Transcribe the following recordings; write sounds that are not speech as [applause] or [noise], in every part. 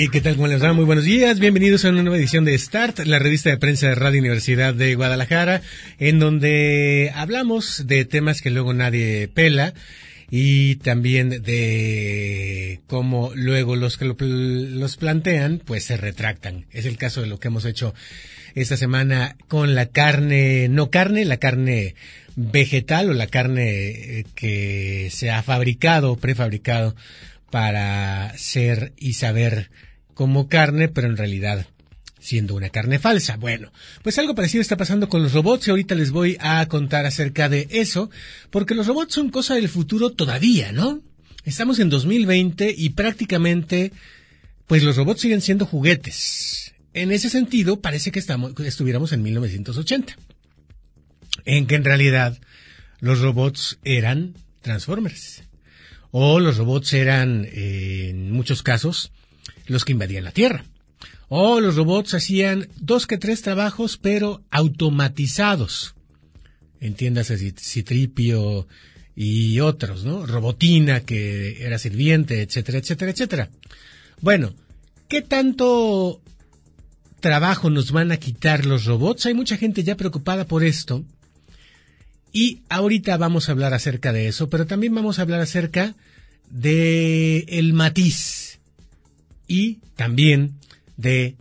Hey, ¿qué tal? ¿Cómo les va? Muy buenos días. Bienvenidos a una nueva edición de Start, la revista de prensa de Radio Universidad de Guadalajara, en donde hablamos de temas que luego nadie pela y también de cómo luego los que los plantean pues se retractan. Es el caso de lo que hemos hecho esta semana con la carne, no carne, la carne vegetal o la carne eh, que se ha fabricado, prefabricado para ser y saber como carne, pero en realidad siendo una carne falsa. Bueno, pues algo parecido está pasando con los robots y ahorita les voy a contar acerca de eso, porque los robots son cosa del futuro todavía, ¿no? Estamos en 2020 y prácticamente, pues los robots siguen siendo juguetes. En ese sentido, parece que estamos, estuviéramos en 1980, en que en realidad los robots eran Transformers. O los robots eran, eh, en muchos casos, los que invadían la Tierra. O los robots hacían dos que tres trabajos, pero automatizados. Entiéndase Citripio y otros, ¿no? Robotina, que era sirviente, etcétera, etcétera, etcétera. Bueno, ¿qué tanto trabajo nos van a quitar los robots? Hay mucha gente ya preocupada por esto. Y ahorita vamos a hablar acerca de eso, pero también vamos a hablar acerca de el matiz y también de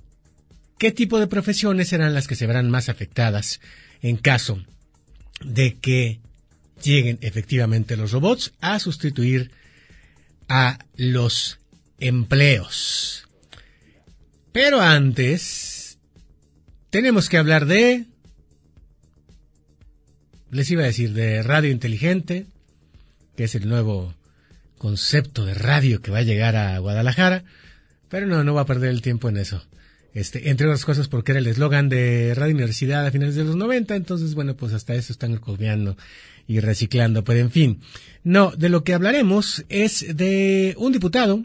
qué tipo de profesiones serán las que se verán más afectadas en caso de que lleguen efectivamente los robots a sustituir a los empleos. Pero antes, tenemos que hablar de, les iba a decir, de radio inteligente, que es el nuevo concepto de radio que va a llegar a Guadalajara. Pero no, no va a perder el tiempo en eso. Este, entre otras cosas porque era el eslogan de Radio Universidad a finales de los 90, entonces bueno, pues hasta eso están copiando y reciclando, pero en fin. No, de lo que hablaremos es de un diputado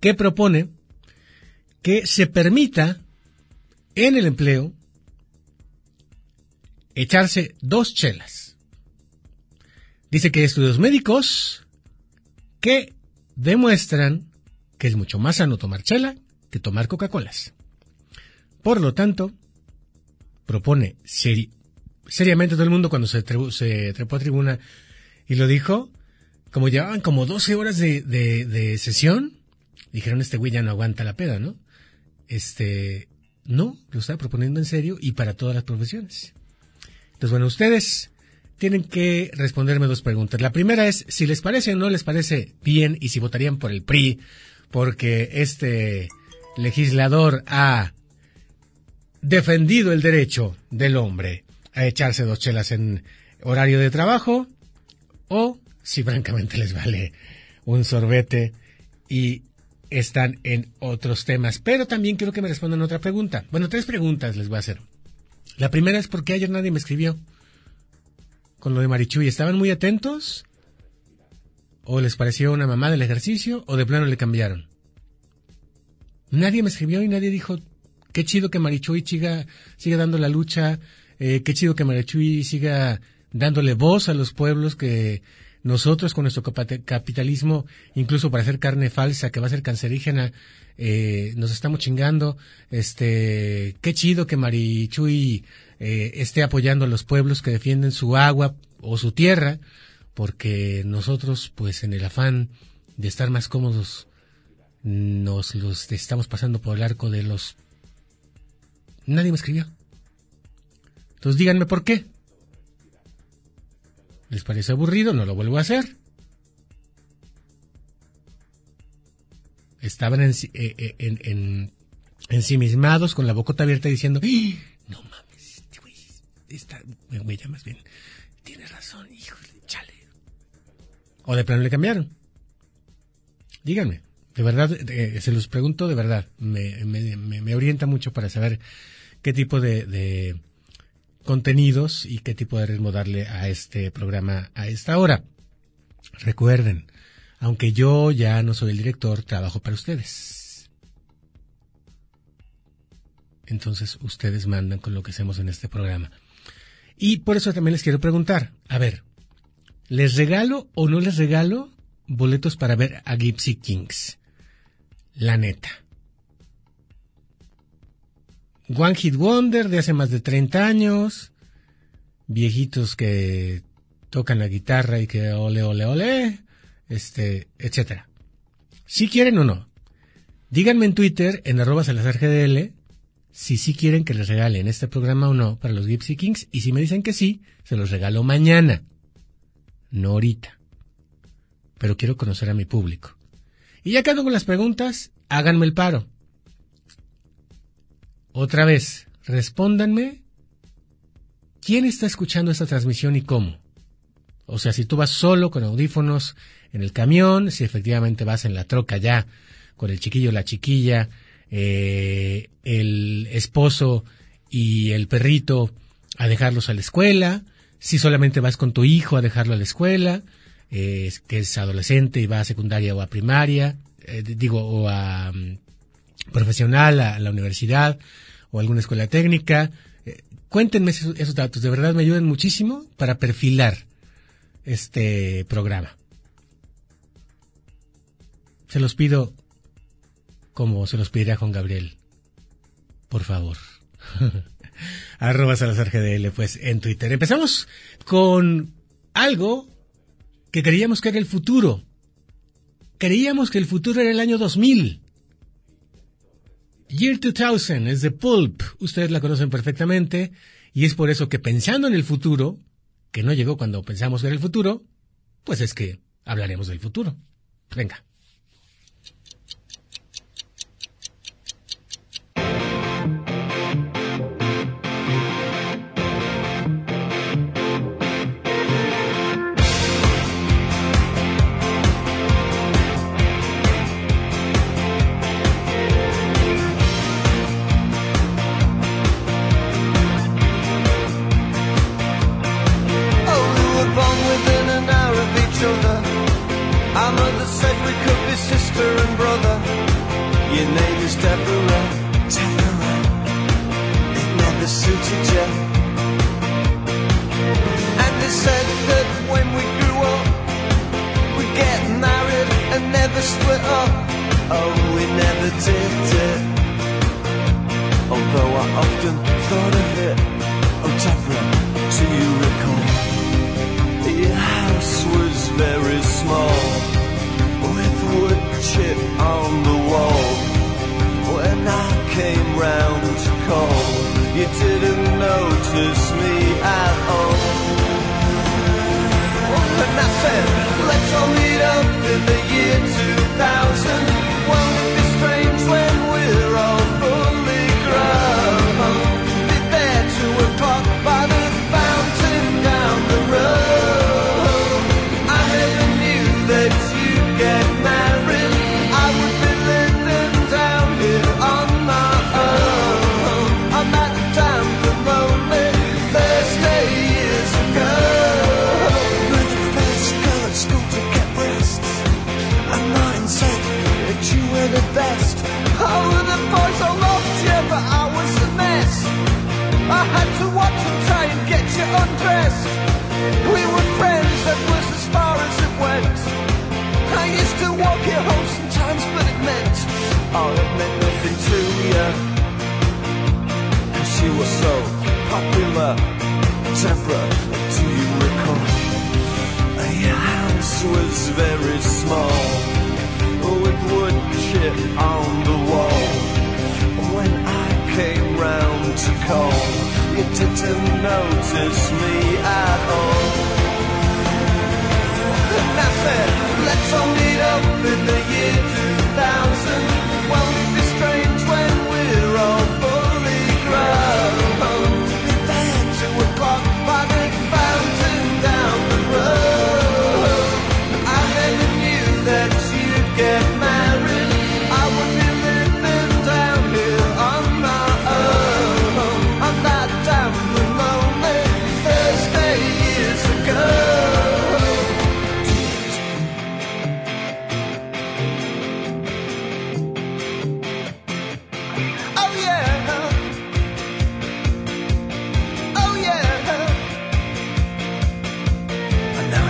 que propone que se permita en el empleo echarse dos chelas. Dice que hay estudios médicos que demuestran que es mucho más sano tomar chela que tomar Coca-Colas. Por lo tanto, propone seriamente todo el mundo cuando se, trepó a tribuna y lo dijo, como llevaban como 12 horas de, de, sesión, dijeron este güey ya no aguanta la peda, ¿no? Este, no, lo está proponiendo en serio y para todas las profesiones. Entonces, bueno, ustedes tienen que responderme dos preguntas. La primera es si les parece o no les parece bien y si votarían por el PRI porque este legislador ha defendido el derecho del hombre a echarse dos chelas en horario de trabajo o si francamente les vale un sorbete y están en otros temas. Pero también quiero que me respondan otra pregunta. Bueno, tres preguntas les voy a hacer. La primera es porque ayer nadie me escribió con lo de Marichuy. ¿Estaban muy atentos? O les pareció una mamá del ejercicio o de plano le cambiaron. Nadie me escribió y nadie dijo, qué chido que Marichuy siga, siga dando la lucha, eh, qué chido que Marichuy siga dándole voz a los pueblos que nosotros con nuestro capitalismo, incluso para hacer carne falsa que va a ser cancerígena, eh, nos estamos chingando. Este, qué chido que Marichuy eh, esté apoyando a los pueblos que defienden su agua o su tierra porque nosotros, pues en el afán de estar más cómodos, nos los estamos pasando por el arco de los... Nadie me escribió. Entonces díganme por qué. ¿Les parece aburrido? No lo vuelvo a hacer. Estaban en, eh, eh, en, en, ensimismados con la bocota abierta diciendo, ¡Ah! no mames, este güey, está, ya más bien, tienes razón, hijo ¿O de plano le cambiaron? Díganme. De verdad, eh, se los pregunto de verdad. Me, me, me, orienta mucho para saber qué tipo de, contenidos y qué tipo de ritmo darle a este programa a esta hora. Recuerden, aunque yo ya no soy el director, trabajo para ustedes. Entonces ustedes mandan con lo que hacemos en este programa. Y por eso también les quiero preguntar, a ver, ¿les regalo o no les regalo boletos para ver a Gypsy Kings? La neta. One Hit Wonder de hace más de 30 años, viejitos que tocan la guitarra y que ole, ole, ole, este, etcétera. Si quieren o no. Díganme en Twitter, en arroba salazargdl, si sí quieren que les regalen este programa o no para los Gypsy Kings, y si me dicen que sí, se los regalo mañana, no ahorita. Pero quiero conocer a mi público. Y ya que ando con las preguntas, háganme el paro. Otra vez, respóndanme quién está escuchando esta transmisión y cómo. O sea, si tú vas solo con audífonos en el camión, si efectivamente vas en la troca ya con el chiquillo la chiquilla, eh, el esposo y el perrito a dejarlos a la escuela, si solamente vas con tu hijo a dejarlo a la escuela, eh, que es adolescente y va a secundaria o a primaria, eh, digo, o a mm, profesional, a, la universidad o alguna escuela técnica. cuéntenme esos, datos, de verdad me ayudan muchísimo para perfilar este programa. Se los pido como se los pedirá a Juan Gabriel. Por favor. [laughs] [laughs] Arroba Salazar GDL, pues, en Twitter. Empezamos con algo que creíamos que era el futuro. Creíamos que el futuro era el año 2000. Year 2000 es de Pulp. Ustedes la conocen perfectamente. Y es por eso que pensando en el futuro, que no llegó cuando pensamos ver el futuro, pues es que hablaremos del futuro. Venga.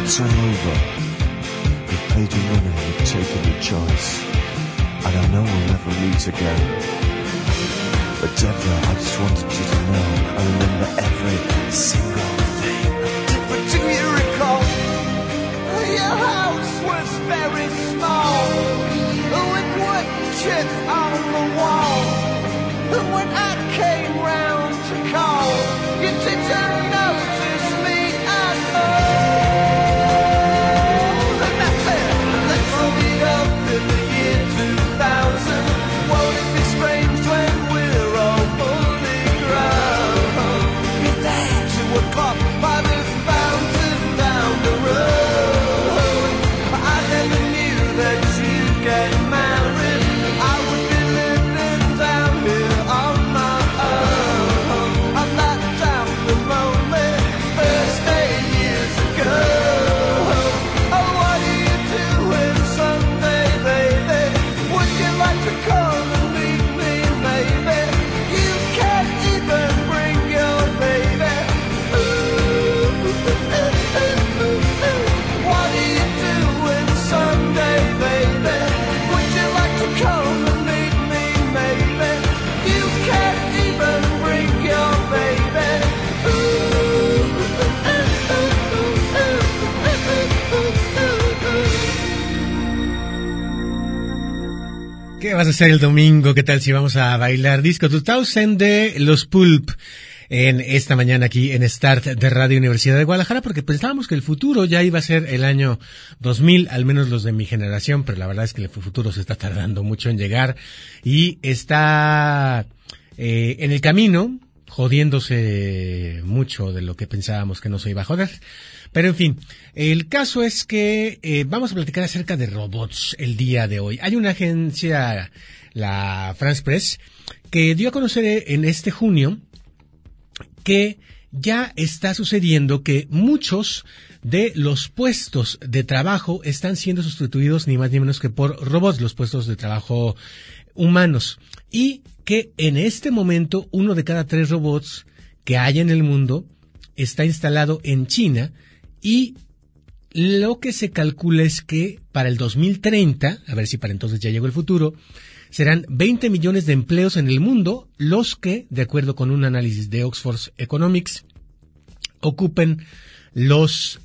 It's all over. You've paid your money, you've taken your choice. And I know we'll never meet again. But Deborah, I just wanted you to know I remember every single thing. But do you recall? Your house was very small. With wood chips on the wall. Vas a hacer el domingo? ¿Qué tal si vamos a bailar disco 2000 de los Pulp? En esta mañana aquí en Start de Radio Universidad de Guadalajara, porque pensábamos que el futuro ya iba a ser el año 2000, al menos los de mi generación, pero la verdad es que el futuro se está tardando mucho en llegar y está eh, en el camino, jodiéndose mucho de lo que pensábamos que no se iba a joder. Pero en fin, el caso es que eh, vamos a platicar acerca de robots el día de hoy. Hay una agencia, la France Press, que dio a conocer en este junio que ya está sucediendo que muchos de los puestos de trabajo están siendo sustituidos ni más ni menos que por robots, los puestos de trabajo humanos. Y que en este momento uno de cada tres robots que hay en el mundo está instalado en China y lo que se calcula es que para el 2030, a ver si para entonces ya llegó el futuro, serán 20 millones de empleos en el mundo los que, de acuerdo con un análisis de Oxford Economics, ocupen los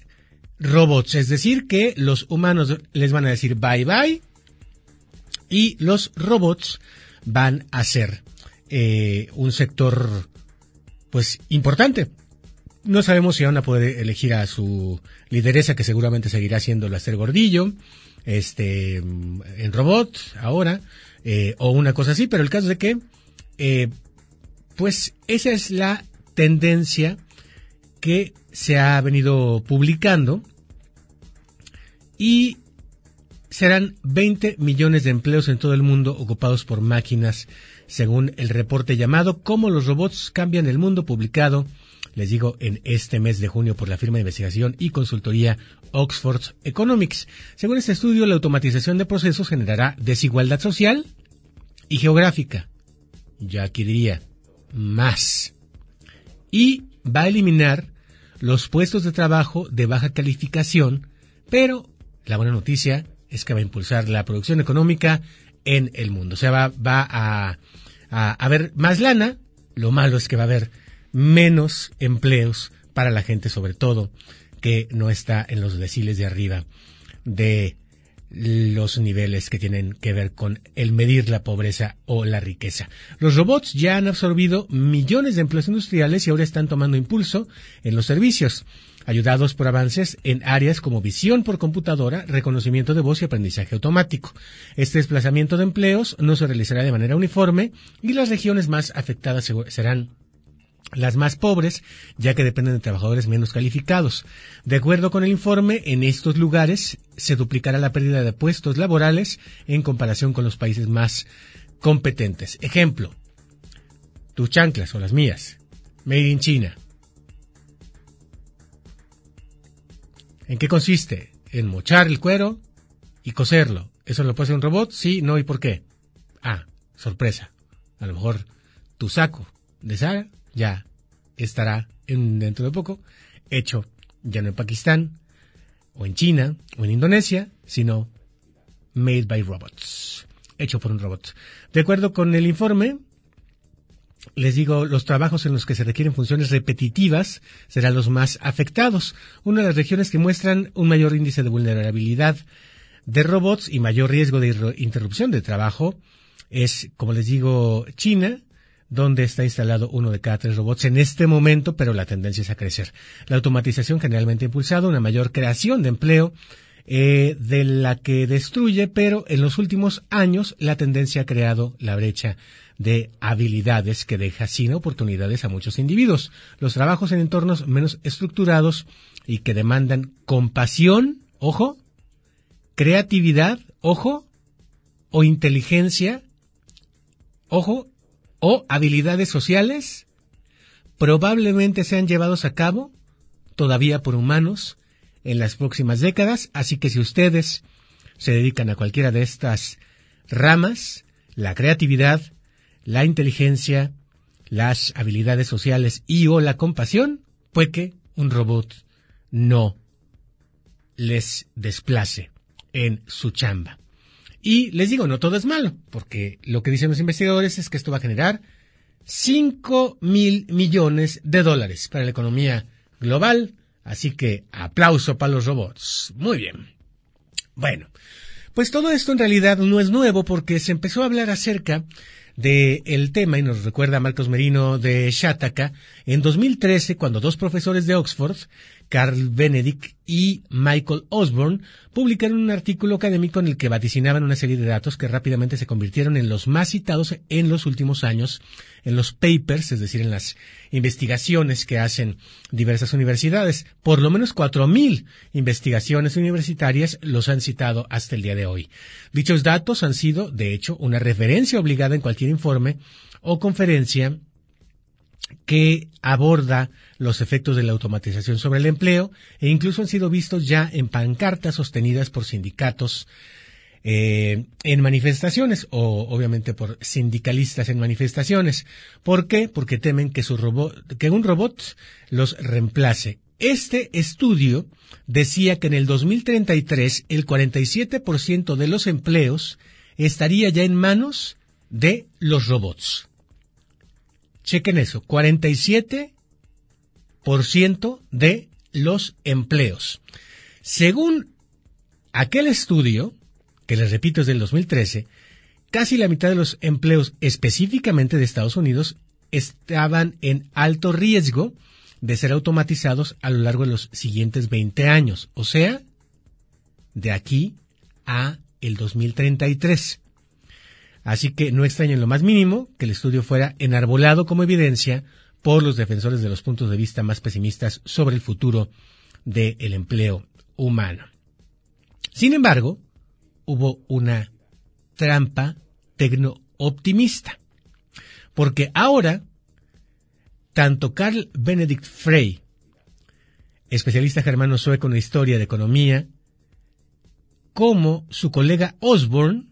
robots. Es decir, que los humanos les van a decir bye bye y los robots van a ser eh, un sector pues importante. No sabemos si van a poder elegir a su lideresa, que seguramente seguirá siendo la Esther Gordillo, este, en robot ahora, eh, o una cosa así, pero el caso es de que, eh, pues esa es la tendencia que se ha venido publicando y serán 20 millones de empleos en todo el mundo ocupados por máquinas, según el reporte llamado Cómo los robots cambian el mundo, publicado, les digo, en este mes de junio por la firma de investigación y consultoría Oxford Economics. Según este estudio, la automatización de procesos generará desigualdad social y geográfica. Yo aquí diría más. Y va a eliminar los puestos de trabajo de baja calificación, pero la buena noticia es que va a impulsar la producción económica en el mundo. O sea, va, va a, a haber más lana, lo malo es que va a haber menos empleos para la gente, sobre todo, que no está en los deciles de arriba de los niveles que tienen que ver con el medir la pobreza o la riqueza. Los robots ya han absorbido millones de empleos industriales y ahora están tomando impulso en los servicios, ayudados por avances en áreas como visión por computadora, reconocimiento de voz y aprendizaje automático. Este desplazamiento de empleos no se realizará de manera uniforme y las regiones más afectadas serán las más pobres, ya que dependen de trabajadores menos calificados. De acuerdo con el informe, en estos lugares se duplicará la pérdida de puestos laborales en comparación con los países más competentes. Ejemplo, tus chanclas o las mías, made in China. ¿En qué consiste? En mochar el cuero y coserlo. ¿Eso lo puede hacer un robot? Sí, no, ¿y por qué? Ah, sorpresa. A lo mejor tu saco de Sara ya estará en, dentro de poco hecho ya no en Pakistán, o en China, o en Indonesia, sino Made by Robots, hecho por un robot. De acuerdo con el informe, les digo, los trabajos en los que se requieren funciones repetitivas serán los más afectados. Una de las regiones que muestran un mayor índice de vulnerabilidad de robots y mayor riesgo de interrupción de trabajo es, como les digo, China, donde está instalado uno de cada tres robots en este momento, pero la tendencia es a crecer. La automatización generalmente ha impulsado una mayor creación de empleo eh, de la que destruye, pero en los últimos años la tendencia ha creado la brecha de habilidades que deja sin oportunidades a muchos individuos. Los trabajos en entornos menos estructurados y que demandan compasión, ojo, creatividad, ojo, o inteligencia, ojo, o habilidades sociales, probablemente sean llevados a cabo todavía por humanos en las próximas décadas, así que si ustedes se dedican a cualquiera de estas ramas, la creatividad, la inteligencia, las habilidades sociales y o la compasión, puede que un robot no les desplace en su chamba. Y les digo, no todo es malo, porque lo que dicen los investigadores es que esto va a generar 5 mil millones de dólares para la economía global. Así que aplauso para los robots. Muy bien. Bueno, pues todo esto en realidad no es nuevo porque se empezó a hablar acerca de el tema y nos recuerda Marcos Merino de Shataka en 2013 cuando dos profesores de Oxford, Carl Benedict y Michael Osborne, publicaron un artículo académico en el que vaticinaban una serie de datos que rápidamente se convirtieron en los más citados en los últimos años en los papers, es decir, en las investigaciones que hacen diversas universidades. Por lo menos 4.000 investigaciones universitarias los han citado hasta el día de hoy. Dichos datos han sido, de hecho, una referencia obligada en cualquier informe o conferencia que aborda los efectos de la automatización sobre el empleo e incluso han sido vistos ya en pancartas sostenidas por sindicatos eh, en manifestaciones o obviamente por sindicalistas en manifestaciones. ¿Por qué? Porque temen que su robot, que un robot los reemplace. Este estudio decía que en el 2033 el 47% de los empleos estaría ya en manos de los robots. Chequen eso, 47% de los empleos. Según aquel estudio, que les repito es del 2013, casi la mitad de los empleos específicamente de Estados Unidos estaban en alto riesgo de ser automatizados a lo largo de los siguientes 20 años, o sea, de aquí a el 2033. Así que no extraña en lo más mínimo que el estudio fuera enarbolado como evidencia por los defensores de los puntos de vista más pesimistas sobre el futuro del empleo humano. Sin embargo, hubo una trampa tecno-optimista, porque ahora tanto Carl Benedict Frey, especialista germano sueco en historia de economía, como su colega Osborne,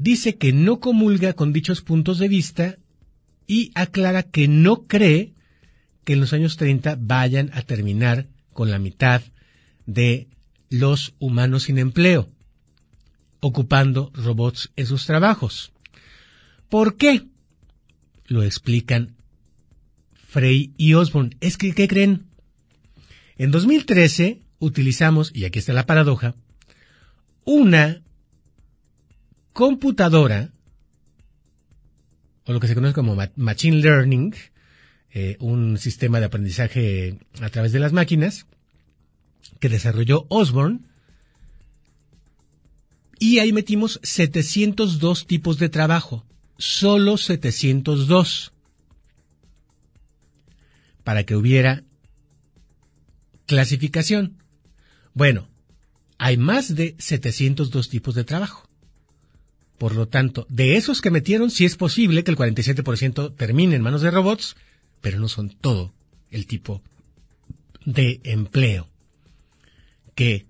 dice que no comulga con dichos puntos de vista y aclara que no cree que en los años 30 vayan a terminar con la mitad de los humanos sin empleo, ocupando robots en sus trabajos. ¿Por qué? Lo explican Frey y Osborne. Es que, ¿qué creen? En 2013 utilizamos, y aquí está la paradoja, una computadora, o lo que se conoce como ma- Machine Learning, eh, un sistema de aprendizaje a través de las máquinas, que desarrolló Osborne, y ahí metimos 702 tipos de trabajo, solo 702, para que hubiera clasificación. Bueno, hay más de 702 tipos de trabajo. Por lo tanto, de esos que metieron, sí es posible que el 47% termine en manos de robots, pero no son todo el tipo de empleo que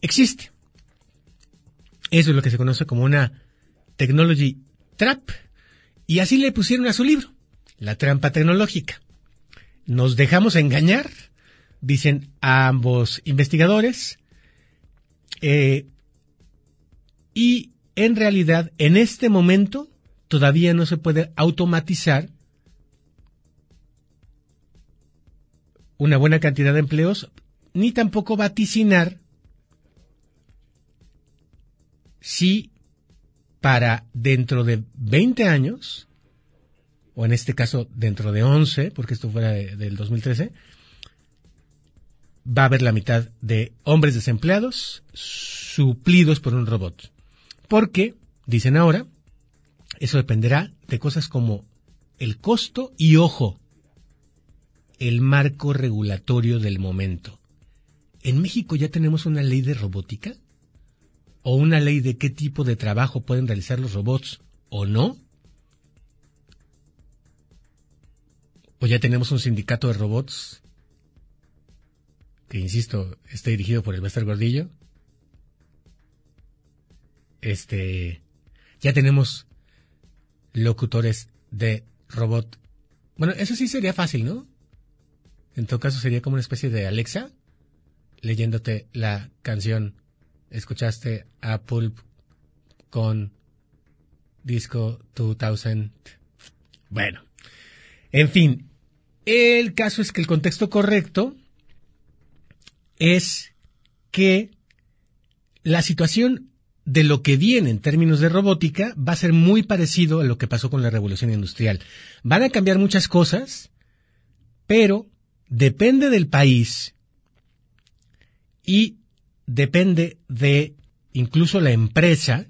existe. Eso es lo que se conoce como una technology trap. Y así le pusieron a su libro, La trampa tecnológica. Nos dejamos engañar dicen ambos investigadores. Eh, y en realidad, en este momento, todavía no se puede automatizar una buena cantidad de empleos, ni tampoco vaticinar si para dentro de 20 años, o en este caso dentro de 11, porque esto fuera de- del 2013, va a haber la mitad de hombres desempleados suplidos por un robot. Porque, dicen ahora, eso dependerá de cosas como el costo y, ojo, el marco regulatorio del momento. ¿En México ya tenemos una ley de robótica? ¿O una ley de qué tipo de trabajo pueden realizar los robots o no? ¿O ya tenemos un sindicato de robots que, insisto, está dirigido por el Master Gordillo? Este, ya tenemos locutores de robot. Bueno, eso sí sería fácil, ¿no? En todo caso sería como una especie de Alexa leyéndote la canción. Escuchaste a Pulp con Disco 2000. Bueno, en fin, el caso es que el contexto correcto es que la situación de lo que viene en términos de robótica va a ser muy parecido a lo que pasó con la revolución industrial. Van a cambiar muchas cosas, pero depende del país y depende de incluso la empresa,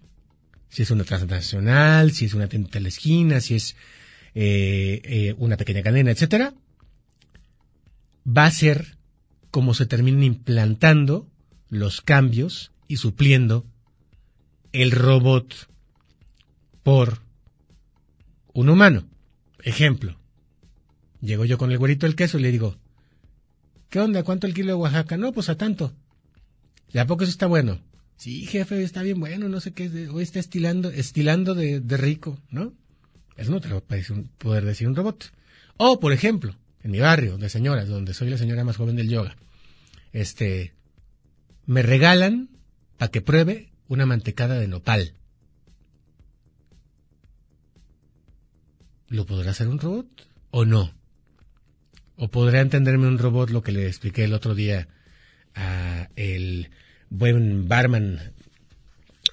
si es una transnacional, si es una tienda de la esquina, si es eh, eh, una pequeña cadena, etcétera, va a ser como se terminen implantando los cambios y supliendo el robot por un humano. Ejemplo, llego yo con el güerito del queso y le digo, ¿qué onda? ¿Cuánto el kilo de Oaxaca? No, pues a tanto. ¿Y a poco eso está bueno? Sí, jefe, está bien bueno, no sé qué, hoy está estilando, estilando de, rico, ¿no? Eso no te un- poder decir un robot. O, por ejemplo, en mi barrio de señoras, donde soy la señora más joven del yoga, este, me regalan para que pruebe una mantecada de nopal. ¿Lo podrá hacer un robot o no? ¿O podrá entenderme un robot lo que le expliqué el otro día a el buen barman,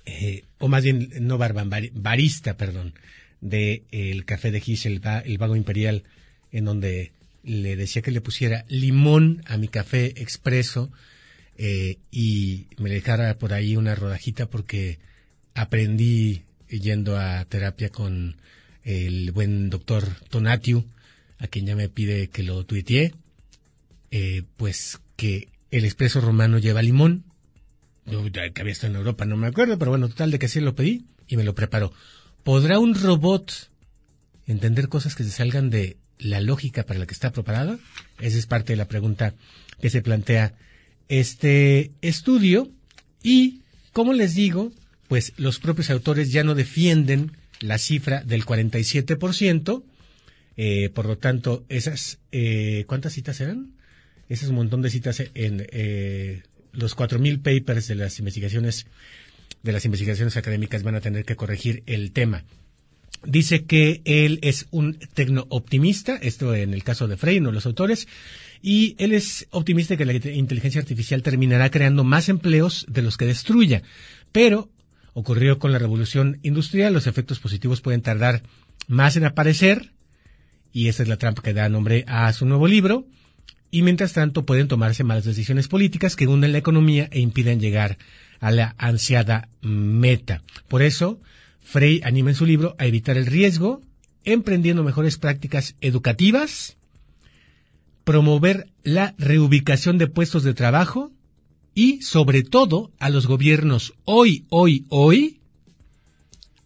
eh, o más bien no barman, bar- barista, perdón, de el café de Gish, el, el vago imperial, en donde le decía que le pusiera limón a mi café expreso eh, y me dejara por ahí una rodajita porque aprendí yendo a terapia con el buen doctor Tonatiu, a quien ya me pide que lo tuiteé, eh, pues que el expreso romano lleva limón. Que había estado en Europa, no me acuerdo, pero bueno, total de que sí lo pedí y me lo preparó. ¿Podrá un robot entender cosas que se salgan de la lógica para la que está preparada? Esa es parte de la pregunta que se plantea este estudio. Y, como les digo, pues los propios autores ya no defienden la cifra del 47%. Eh, por lo tanto, esas, eh, ¿cuántas citas eran? Ese es un montón de citas en eh, los 4.000 papers de las investigaciones de las investigaciones académicas van a tener que corregir el tema. Dice que él es un tecno-optimista, esto en el caso de Frey, no los autores, y él es optimista que la inteligencia artificial terminará creando más empleos de los que destruya. Pero ocurrió con la revolución industrial, los efectos positivos pueden tardar más en aparecer, y esa es la trampa que da nombre a su nuevo libro, y mientras tanto pueden tomarse malas decisiones políticas que hunden la economía e impiden llegar a la ansiada meta. Por eso, Frey anima en su libro a evitar el riesgo, emprendiendo mejores prácticas educativas, promover la reubicación de puestos de trabajo y, sobre todo, a los gobiernos hoy, hoy, hoy,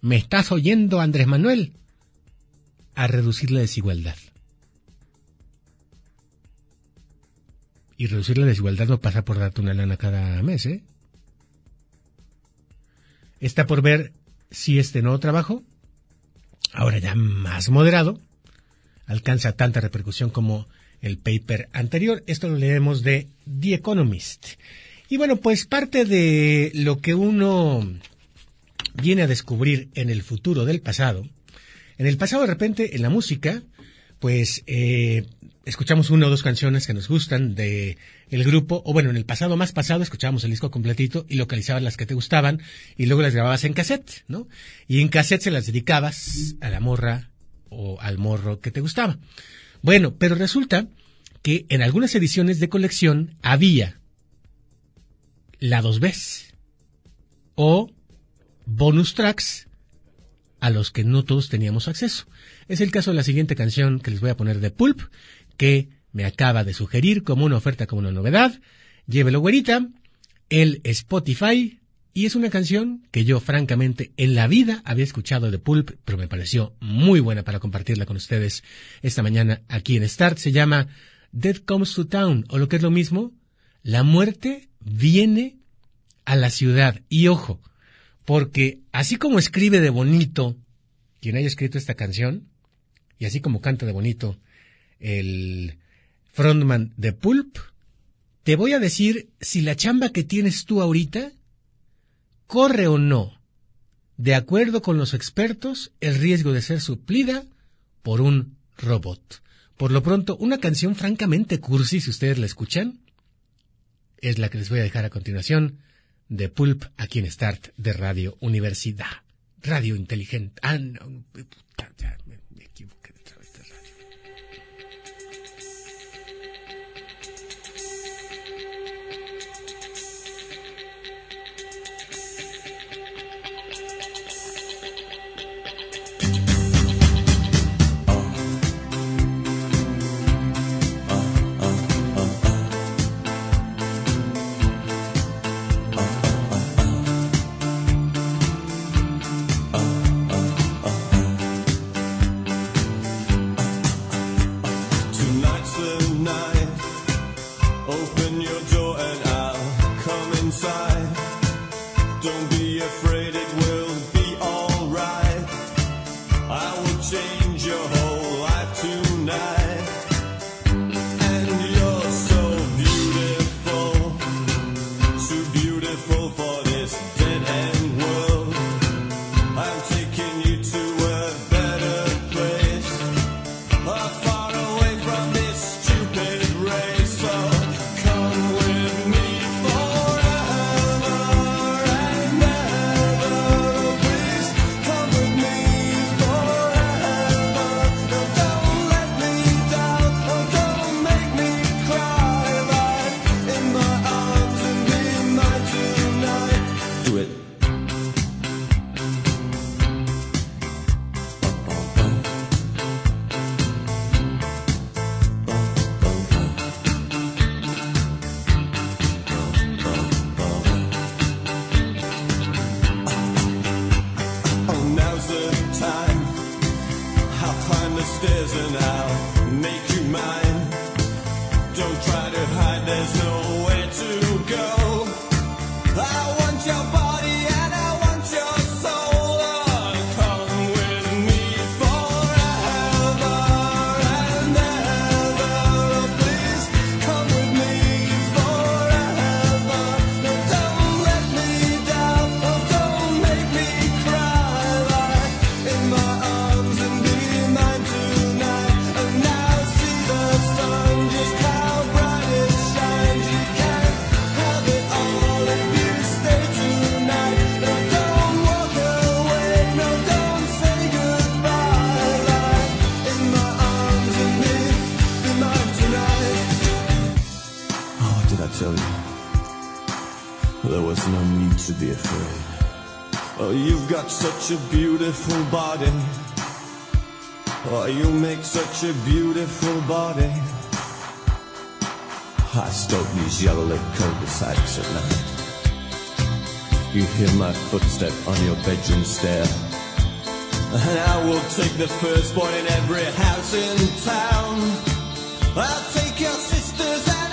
¿me estás oyendo, Andrés Manuel? A reducir la desigualdad. Y reducir la desigualdad no pasa por darte una lana cada mes, ¿eh? Está por ver si este nuevo trabajo, ahora ya más moderado, alcanza tanta repercusión como el paper anterior. Esto lo leemos de The Economist. Y bueno, pues parte de lo que uno viene a descubrir en el futuro del pasado. En el pasado, de repente, en la música, pues eh, escuchamos una o dos canciones que nos gustan de el grupo, o bueno, en el pasado más pasado escuchábamos el disco completito y localizabas las que te gustaban y luego las grababas en cassette, ¿no? Y en cassette se las dedicabas a la morra o al morro que te gustaba. Bueno, pero resulta que en algunas ediciones de colección había la dos veces o bonus tracks a los que no todos teníamos acceso. Es el caso de la siguiente canción que les voy a poner de Pulp, que me acaba de sugerir como una oferta, como una novedad. Llévelo, güerita, el Spotify, y es una canción que yo, francamente, en la vida había escuchado de Pulp, pero me pareció muy buena para compartirla con ustedes esta mañana aquí en Start. Se llama Death Comes to Town, o lo que es lo mismo, La muerte viene a la ciudad. Y ojo, porque así como escribe de bonito quien haya escrito esta canción, y así como canta de bonito el frontman de Pulp, te voy a decir si la chamba que tienes tú ahorita corre o no, de acuerdo con los expertos, el riesgo de ser suplida por un robot. Por lo pronto, una canción francamente cursi, si ustedes la escuchan, es la que les voy a dejar a continuación de Pulp aquí en Start de Radio Universidad. Radio inteligente. Ah, no, to be afraid. Oh, you've got such a beautiful body. Oh, you make such a beautiful body. I stalk these yellow lit cul-de-sacs at night. You hear my footstep on your bedroom stair. And I will take the first boy in every house in town. I'll take your sisters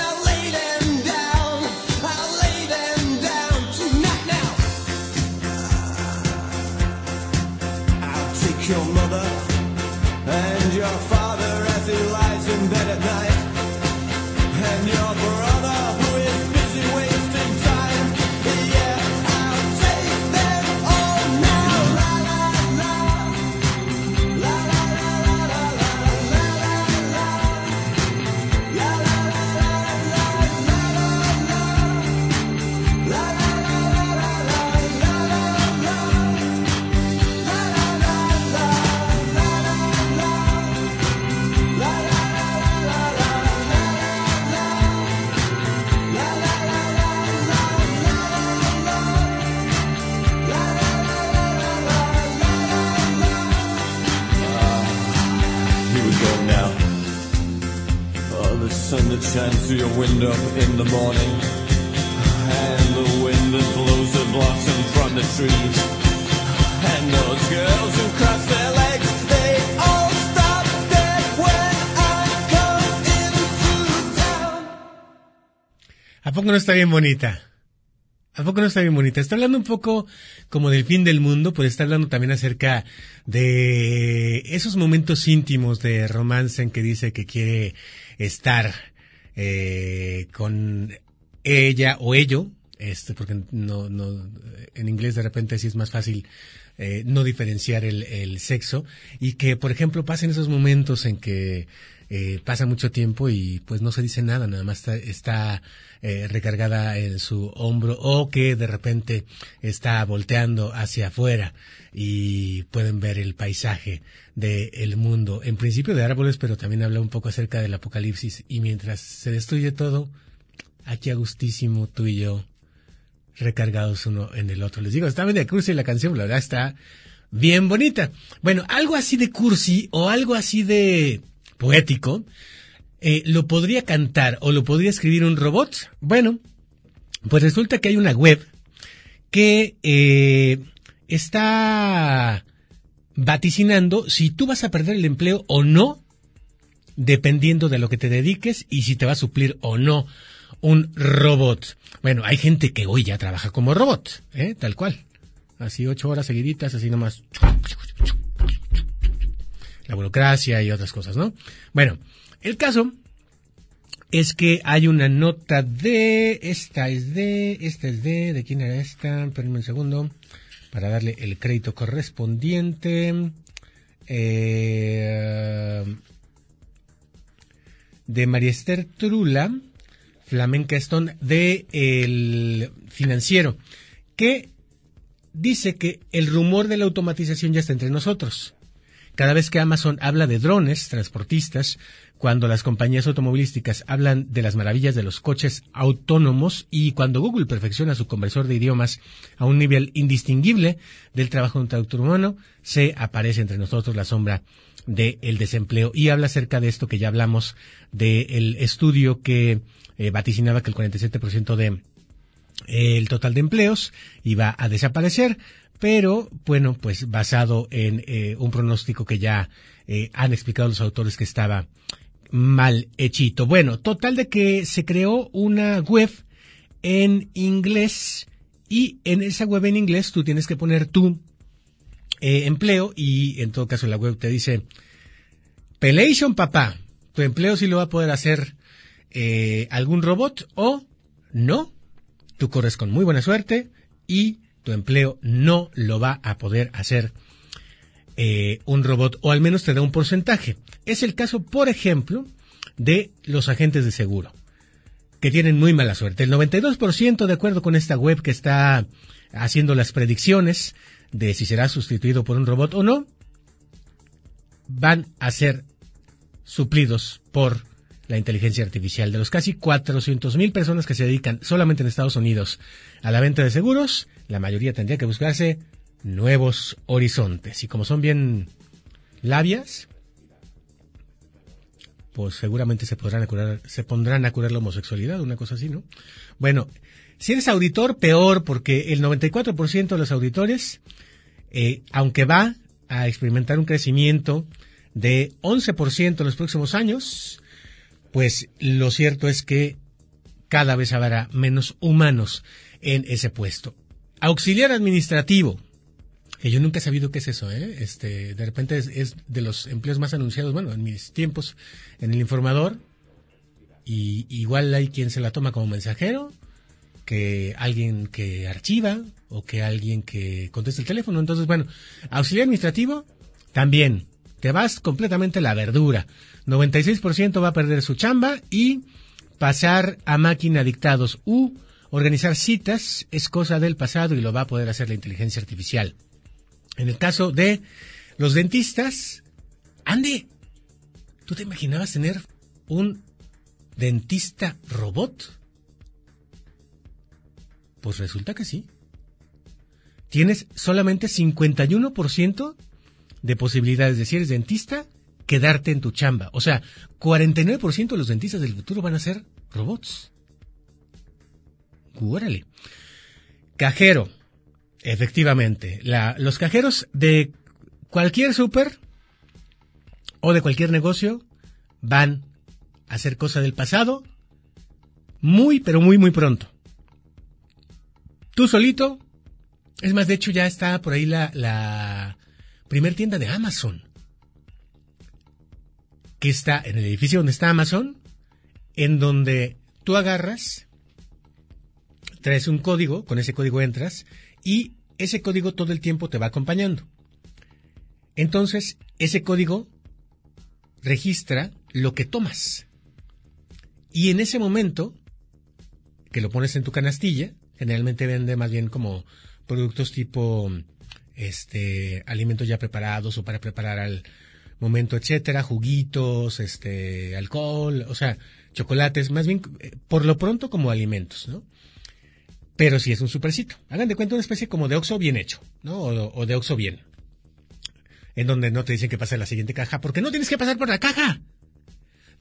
¿A poco no está bien bonita? ¿A poco no está bien bonita? Está hablando un poco como del fin del mundo, pero está hablando también acerca de esos momentos íntimos de romance en que dice que quiere estar eh, con ella o ello, este, porque no, no, en inglés de repente sí es más fácil eh, no diferenciar el, el sexo y que, por ejemplo, pasen esos momentos en que eh, pasa mucho tiempo y pues no se dice nada, nada más está, eh, recargada en su hombro o que de repente está volteando hacia afuera y pueden ver el paisaje del mundo, en principio de árboles, pero también habla un poco acerca del apocalipsis y mientras se destruye todo, aquí a gustísimo tú y yo recargados uno en el otro. Les digo, está bien de cursi la canción, la verdad está bien bonita. Bueno, algo así de cursi o algo así de poético, eh, ¿lo podría cantar o lo podría escribir un robot? Bueno, pues resulta que hay una web que eh, está vaticinando si tú vas a perder el empleo o no, dependiendo de lo que te dediques y si te va a suplir o no un robot. Bueno, hay gente que hoy ya trabaja como robot, ¿eh? tal cual. Así ocho horas seguiditas, así nomás. La burocracia y otras cosas, ¿no? Bueno, el caso es que hay una nota de, esta es de, esta es de, ¿de quién era esta? Espérenme un segundo para darle el crédito correspondiente. Eh, de María Esther Trula, Flamenca Stone, de El Financiero, que dice que el rumor de la automatización ya está entre nosotros. Cada vez que Amazon habla de drones, transportistas, cuando las compañías automovilísticas hablan de las maravillas de los coches autónomos y cuando Google perfecciona su conversor de idiomas a un nivel indistinguible del trabajo de un traductor humano, se aparece entre nosotros la sombra del desempleo. Y habla acerca de esto que ya hablamos del estudio que eh, vaticinaba que el 47% de eh, el total de empleos iba a desaparecer, pero bueno, pues basado en eh, un pronóstico que ya han explicado los autores que estaba mal hechito. Bueno, total de que se creó una web en inglés y en esa web en inglés tú tienes que poner tu eh, empleo y en todo caso la web te dice Pelation papá, tu empleo sí lo va a poder hacer eh, algún robot o no, tú corres con muy buena suerte y tu empleo no lo va a poder hacer eh, un robot o al menos te da un porcentaje. Es el caso, por ejemplo, de los agentes de seguro, que tienen muy mala suerte. El 92%, de acuerdo con esta web que está haciendo las predicciones de si será sustituido por un robot o no, van a ser suplidos por la inteligencia artificial. De los casi 400 mil personas que se dedican solamente en Estados Unidos a la venta de seguros, la mayoría tendría que buscarse nuevos horizontes. Y como son bien labias, pues seguramente se podrán a curar, se pondrán a curar la homosexualidad, una cosa así, ¿no? Bueno, si eres auditor, peor, porque el 94% de los auditores, eh, aunque va a experimentar un crecimiento de 11% en los próximos años, pues lo cierto es que cada vez habrá menos humanos en ese puesto. Auxiliar administrativo, yo nunca he sabido qué es eso, ¿eh? Este, de repente es, es de los empleos más anunciados, bueno, en mis tiempos, en el informador, y igual hay quien se la toma como mensajero, que alguien que archiva, o que alguien que contesta el teléfono. Entonces, bueno, auxiliar administrativo, también, te vas completamente la verdura. 96% va a perder su chamba y pasar a máquina dictados u organizar citas es cosa del pasado y lo va a poder hacer la inteligencia artificial. En el caso de los dentistas, Andy, ¿tú te imaginabas tener un dentista robot? Pues resulta que sí. Tienes solamente 51% de posibilidades de si eres dentista quedarte en tu chamba. O sea, 49% de los dentistas del futuro van a ser robots. Órale. Cajero. Efectivamente. La- los cajeros de cualquier súper o de cualquier negocio van a ser cosa del pasado muy, pero muy, muy pronto. Tú solito. Es más, de hecho ya está por ahí la, la primer tienda de Amazon. Que está en el edificio donde está Amazon. En donde tú agarras, traes un código, con ese código entras y ese código todo el tiempo te va acompañando. Entonces, ese código registra lo que tomas. Y en ese momento, que lo pones en tu canastilla, generalmente vende más bien como productos tipo este alimentos ya preparados o para preparar al momento, etcétera, juguitos, este alcohol, o sea, chocolates, más bien eh, por lo pronto como alimentos, ¿no? Pero si es un supercito. Hagan de cuenta una especie como de Oxxo bien hecho, ¿no? O, de Oxxo bien. En donde no te dicen que pase la siguiente caja, porque no tienes que pasar por la caja.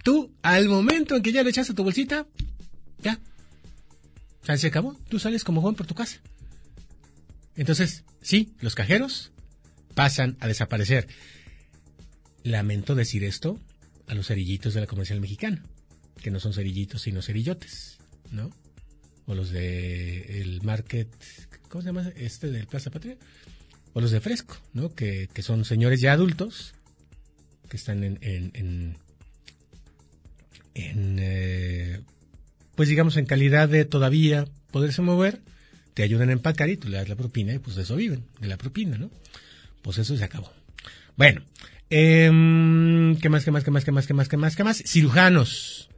Tú, al momento en que ya le echaste tu bolsita, ya. Sea, se acabó. Tú sales como Juan por tu casa. Entonces, sí, los cajeros pasan a desaparecer. Lamento decir esto a los cerillitos de la comercial mexicana, que no son cerillitos sino cerillotes, ¿no? O los de el market, ¿cómo se llama este del Plaza Patria? O los de Fresco, ¿no? Que, que son señores ya adultos que están en, en, en, eh, pues digamos en calidad de todavía poderse mover, te ayudan a empacar y tú le das la propina y pues de eso viven, de la propina, ¿no? Pues eso se acabó. Bueno, em, ¿qué más, qué más, qué más, qué más, qué más, qué más, qué más? Cirujanos.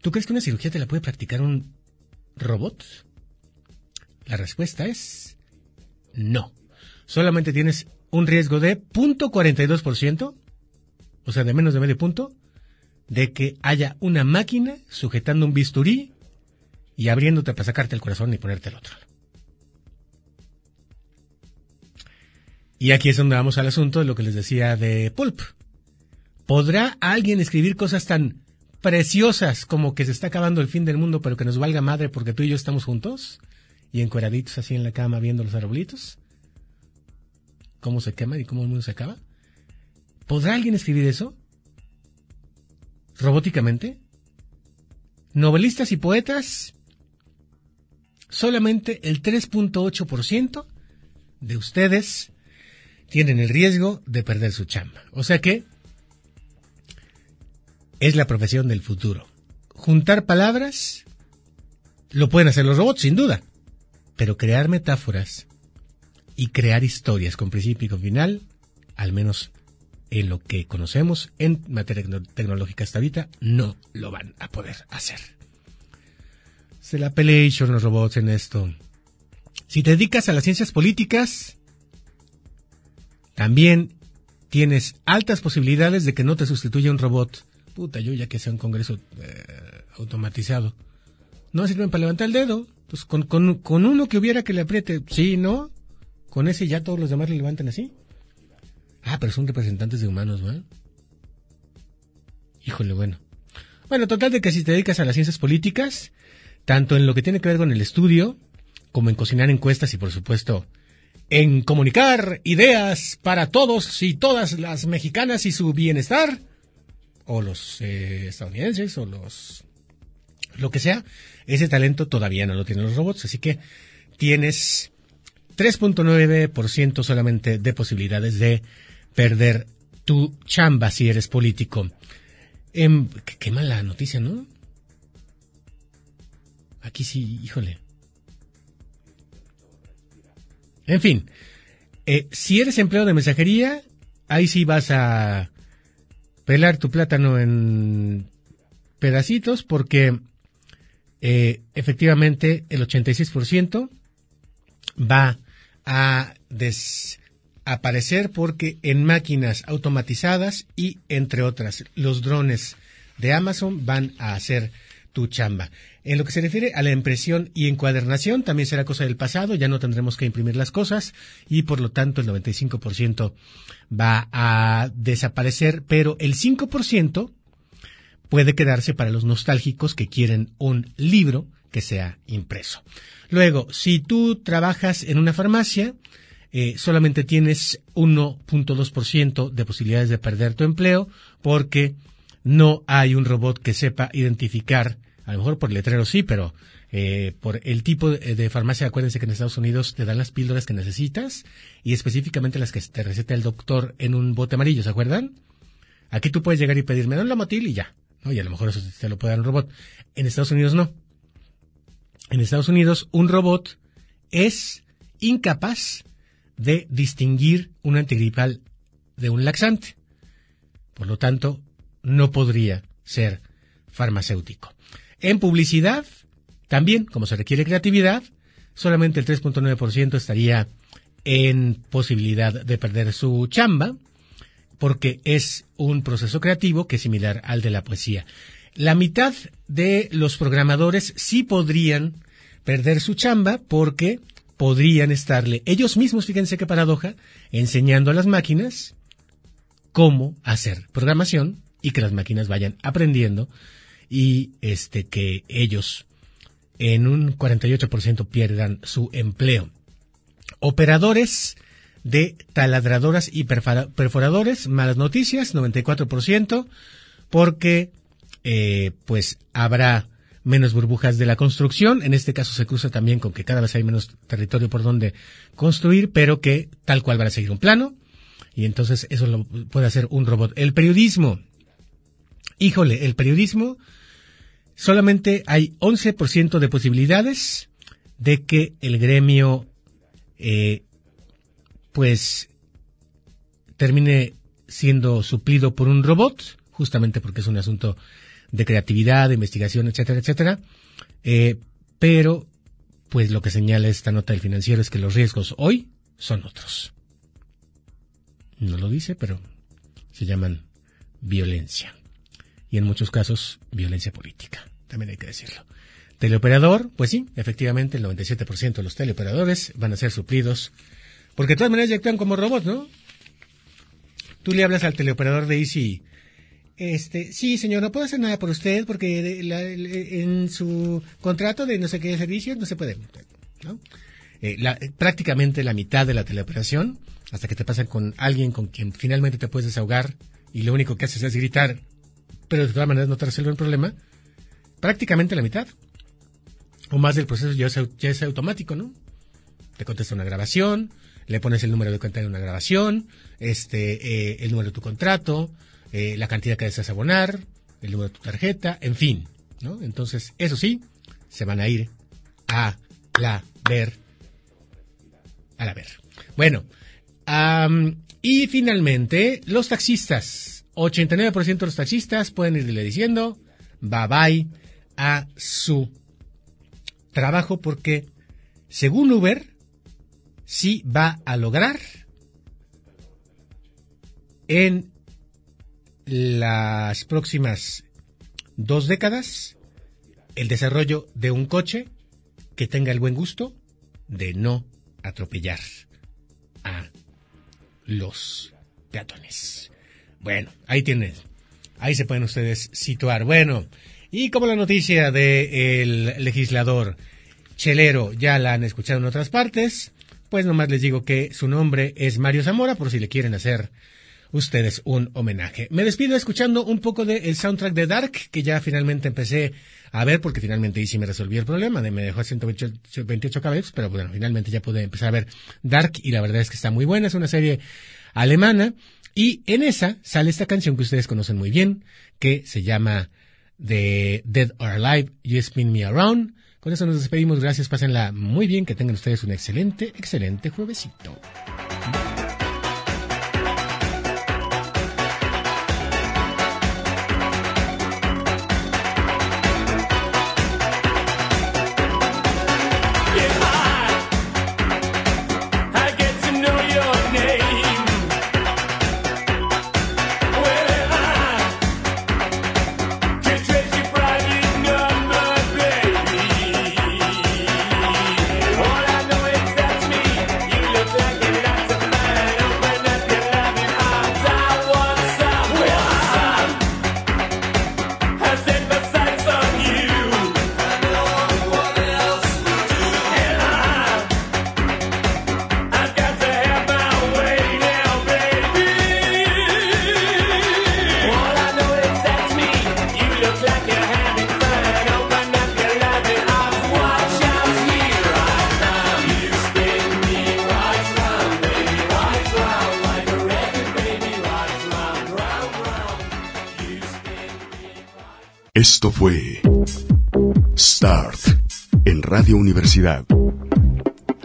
¿Tú crees que una cirugía te la puede practicar un robot? La respuesta es no. Solamente tienes un riesgo de 0.42%, o sea, de menos de medio punto, de que haya una máquina sujetando un bisturí y abriéndote para sacarte el corazón y ponerte el otro. Y aquí es donde vamos al asunto de lo que les decía de Pulp. ¿Podrá alguien escribir cosas tan preciosas como que se está acabando el fin del mundo, pero que nos valga madre porque tú y yo estamos juntos? Y encueraditos así en la cama viendo los arbolitos. ¿Cómo se quema y cómo el mundo se acaba? ¿Podrá alguien escribir eso? ¿Robóticamente? Novelistas y poetas, solamente el 3.8% de ustedes tienen el riesgo de perder su chamba. O sea que es la profesión del futuro. Juntar palabras lo pueden hacer los robots, sin duda, pero crear metáforas y crear historias con principio y con final, al menos en lo que conocemos en materia tecno- tecnológica hasta ahorita, no lo van a poder hacer. Se la los robots en esto. Si te dedicas a las ciencias políticas, también tienes altas posibilidades de que no te sustituya un robot. Puta, yo ya que sea un congreso eh, automatizado. No sirven para levantar el dedo. Con, con, con uno que hubiera que le apriete, sí, ¿no? Con ese ya todos los demás le levantan así. Ah, pero son representantes de humanos, ¿no? Híjole, bueno. Bueno, total de que si te dedicas a las ciencias políticas, tanto en lo que tiene que ver con el estudio, como en cocinar encuestas y por supuesto en comunicar ideas para todos y todas las mexicanas y su bienestar, o los eh, estadounidenses, o los... lo que sea, ese talento todavía no lo tienen los robots, así que tienes 3.9% solamente de posibilidades de perder tu chamba si eres político. Em, qué, mala noticia, ¿no? Aquí sí, híjole. En fin, eh, si eres empleado de mensajería, ahí sí vas a pelar tu plátano en pedacitos porque eh, efectivamente el 86% va a desaparecer porque en máquinas automatizadas y entre otras los drones de Amazon van a hacer tu chamba. En lo que se refiere a la impresión y encuadernación, también será cosa del pasado, ya no tendremos que imprimir las cosas y por lo tanto el 95% va a desaparecer, pero el 5% puede quedarse para los nostálgicos que quieren un libro que sea impreso. Luego, si tú trabajas en una farmacia, eh, solamente tienes 1.2% de posibilidades de perder tu empleo porque no hay un robot que sepa identificar, a lo mejor por letrero sí, pero eh, por el tipo de, farmacia, acuérdense que en Estados Unidos te dan las píldoras que necesitas y específicamente las que te receta el doctor en un bote amarillo, ¿se acuerdan? Aquí tú puedes llegar y pedirme un Lamotil y ya, ¿no? Y a lo mejor eso te lo puede dar un robot. En Estados Unidos no. En Estados Unidos un robot es incapaz de distinguir un antigripal de un laxante. Por lo tanto, no podría ser farmacéutico. En publicidad, también, como se requiere creatividad, solamente el 3.9% estaría en posibilidad de perder su chamba, porque es un proceso creativo que es similar al de la poesía. La mitad de los programadores sí podrían perder su chamba porque podrían estarle ellos mismos, fíjense qué paradoja, enseñando a las máquinas cómo hacer programación y que las máquinas vayan aprendiendo y este que ellos en un 48% pierdan su empleo. Operadores de taladradoras y perfora- perforadores, malas noticias, 94%, porque eh, pues habrá menos burbujas de la construcción. En este caso se cruza también con que cada vez hay menos territorio por donde construir, pero que tal cual van a seguir un plano. Y entonces eso lo puede hacer un robot. El periodismo. Híjole, el periodismo solamente hay 11% de posibilidades de que el gremio eh, pues termine siendo suplido por un robot, justamente porque es un asunto de creatividad, de investigación, etcétera, etcétera. Eh, pero, pues lo que señala esta nota del financiero es que los riesgos hoy son otros. No lo dice, pero se llaman violencia. Y en muchos casos, violencia política. También hay que decirlo. Teleoperador, pues sí, efectivamente el 97% de los teleoperadores van a ser suplidos, porque de todas maneras ya actúan como robots, ¿no? Tú le hablas al teleoperador de Easy, este, sí, señor, no puedo hacer nada por usted porque la- en su contrato de no sé qué servicio no se puede, ¿no? Eh, la- prácticamente la mitad de la teleoperación, hasta que te pasan con alguien con quien finalmente te puedes desahogar y lo único que haces es gritar, pero de todas maneras no te resuelve el problema, prácticamente la mitad o más del proceso ya es, ya es automático, ¿no? Te contesta una grabación, le pones el número de cuenta de una grabación, este, eh, el número de tu contrato, eh, la cantidad que deseas abonar, el número de tu tarjeta, en fin, ¿no? Entonces, eso sí, se van a ir a la ver, a la ver. Bueno, am, y finalmente, los taxistas. 89% de los taxistas pueden irle diciendo bye bye a su trabajo porque, según Uber, sí va a lograr en las próximas dos décadas el desarrollo de un coche que tenga el buen gusto de no atropellar a los peatones. Bueno, ahí tienen. Ahí se pueden ustedes situar. Bueno, y como la noticia del legislador Chelero ya la han escuchado en otras partes, pues nomás les digo que su nombre es Mario Zamora, por si le quieren hacer ustedes un homenaje. Me despido escuchando un poco del soundtrack de Dark, que ya finalmente empecé a ver, porque finalmente ahí sí me resolví el problema, de me dejó a 128 28 cabezas, pero bueno, finalmente ya pude empezar a ver Dark, y la verdad es que está muy buena, es una serie alemana, y en esa sale esta canción que ustedes conocen muy bien, que se llama de Dead or Alive, You Spin Me Around. Con eso nos despedimos, gracias, pásenla muy bien, que tengan ustedes un excelente, excelente juevesito. Esto fue Start en Radio Universidad.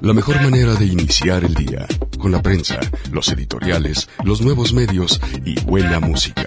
La mejor manera de iniciar el día, con la prensa, los editoriales, los nuevos medios y buena música.